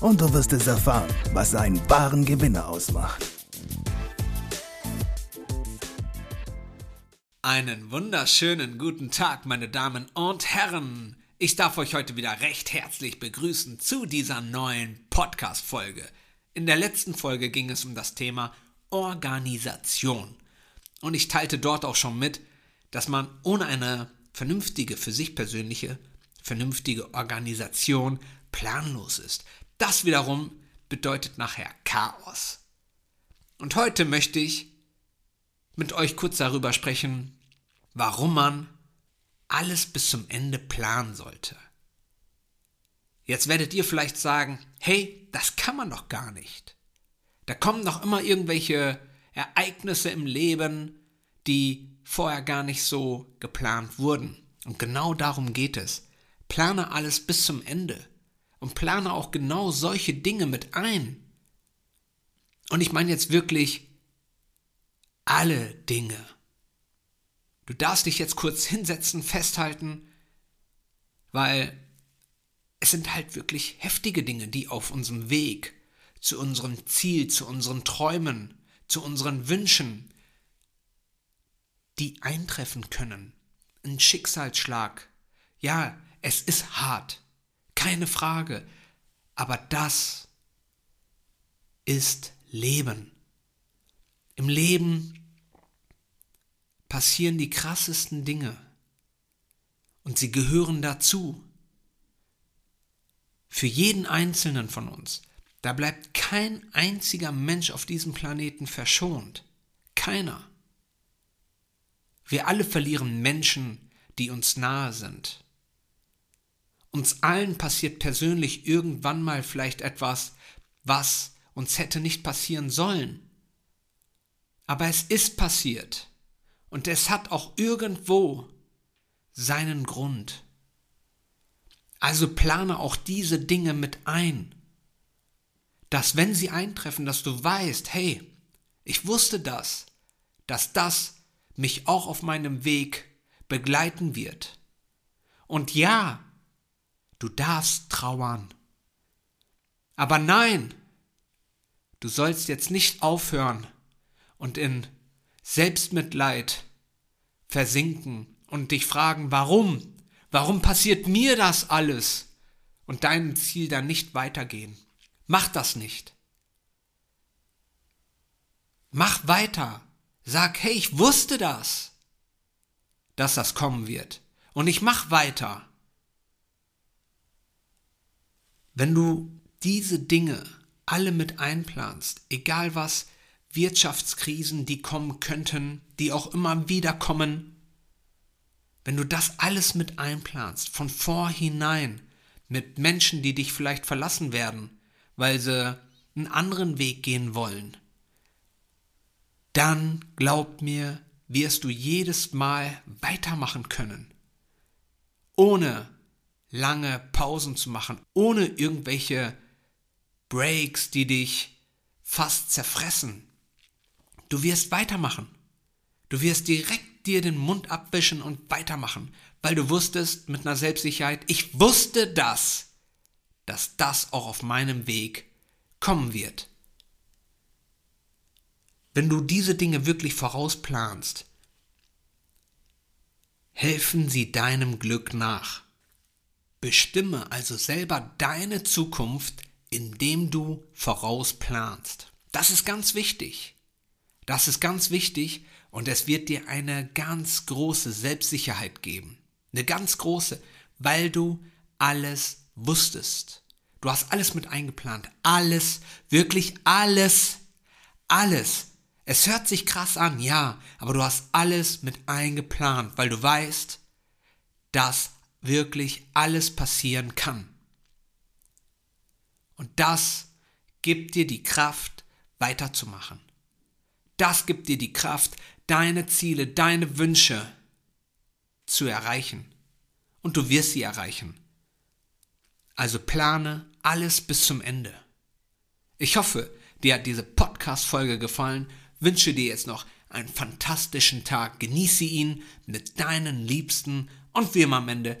und du wirst es erfahren, was einen wahren Gewinner ausmacht. Einen wunderschönen guten Tag, meine Damen und Herren. Ich darf euch heute wieder recht herzlich begrüßen zu dieser neuen Podcast-Folge. In der letzten Folge ging es um das Thema Organisation. Und ich teilte dort auch schon mit, dass man ohne eine vernünftige, für sich persönliche, vernünftige Organisation planlos ist. Das wiederum bedeutet nachher Chaos. Und heute möchte ich mit euch kurz darüber sprechen, warum man alles bis zum Ende planen sollte. Jetzt werdet ihr vielleicht sagen, hey, das kann man doch gar nicht. Da kommen doch immer irgendwelche Ereignisse im Leben, die vorher gar nicht so geplant wurden. Und genau darum geht es. Plane alles bis zum Ende und plane auch genau solche Dinge mit ein. Und ich meine jetzt wirklich alle Dinge. Du darfst dich jetzt kurz hinsetzen, festhalten, weil es sind halt wirklich heftige Dinge, die auf unserem Weg zu unserem Ziel, zu unseren Träumen, zu unseren Wünschen, die eintreffen können. Ein Schicksalsschlag. Ja, es ist hart keine Frage. Aber das ist Leben. Im Leben passieren die krassesten Dinge und sie gehören dazu. Für jeden Einzelnen von uns. Da bleibt kein einziger Mensch auf diesem Planeten verschont. Keiner. Wir alle verlieren Menschen, die uns nahe sind. Uns allen passiert persönlich irgendwann mal vielleicht etwas, was uns hätte nicht passieren sollen. Aber es ist passiert. Und es hat auch irgendwo seinen Grund. Also plane auch diese Dinge mit ein. Dass wenn sie eintreffen, dass du weißt, hey, ich wusste das, dass das mich auch auf meinem Weg begleiten wird. Und ja, Du darfst trauern. Aber nein, du sollst jetzt nicht aufhören und in Selbstmitleid versinken und dich fragen, warum? Warum passiert mir das alles? Und deinem Ziel dann nicht weitergehen. Mach das nicht. Mach weiter. Sag, hey, ich wusste das, dass das kommen wird. Und ich mach weiter. Wenn du diese Dinge alle mit einplanst, egal was Wirtschaftskrisen, die kommen könnten, die auch immer wieder kommen, wenn du das alles mit einplanst, von vorhinein, mit Menschen, die dich vielleicht verlassen werden, weil sie einen anderen Weg gehen wollen, dann glaub mir, wirst du jedes Mal weitermachen können, ohne lange Pausen zu machen, ohne irgendwelche Breaks, die dich fast zerfressen. Du wirst weitermachen. Du wirst direkt dir den Mund abwischen und weitermachen, weil du wusstest mit einer Selbstsicherheit, ich wusste das, dass das auch auf meinem Weg kommen wird. Wenn du diese Dinge wirklich vorausplanst, helfen sie deinem Glück nach. Bestimme also selber deine Zukunft, indem du vorausplanst. Das ist ganz wichtig. Das ist ganz wichtig und es wird dir eine ganz große Selbstsicherheit geben. Eine ganz große, weil du alles wusstest. Du hast alles mit eingeplant. Alles, wirklich alles, alles. Es hört sich krass an, ja, aber du hast alles mit eingeplant, weil du weißt, dass wirklich alles passieren kann. Und das gibt dir die Kraft, weiterzumachen. Das gibt dir die Kraft, deine Ziele, deine Wünsche zu erreichen. Und du wirst sie erreichen. Also plane alles bis zum Ende. Ich hoffe, dir hat diese Podcast-Folge gefallen, wünsche dir jetzt noch einen fantastischen Tag, genieße ihn mit deinen Liebsten und wie immer am Ende,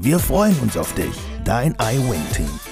Wir freuen uns auf dich, dein iWin-Team.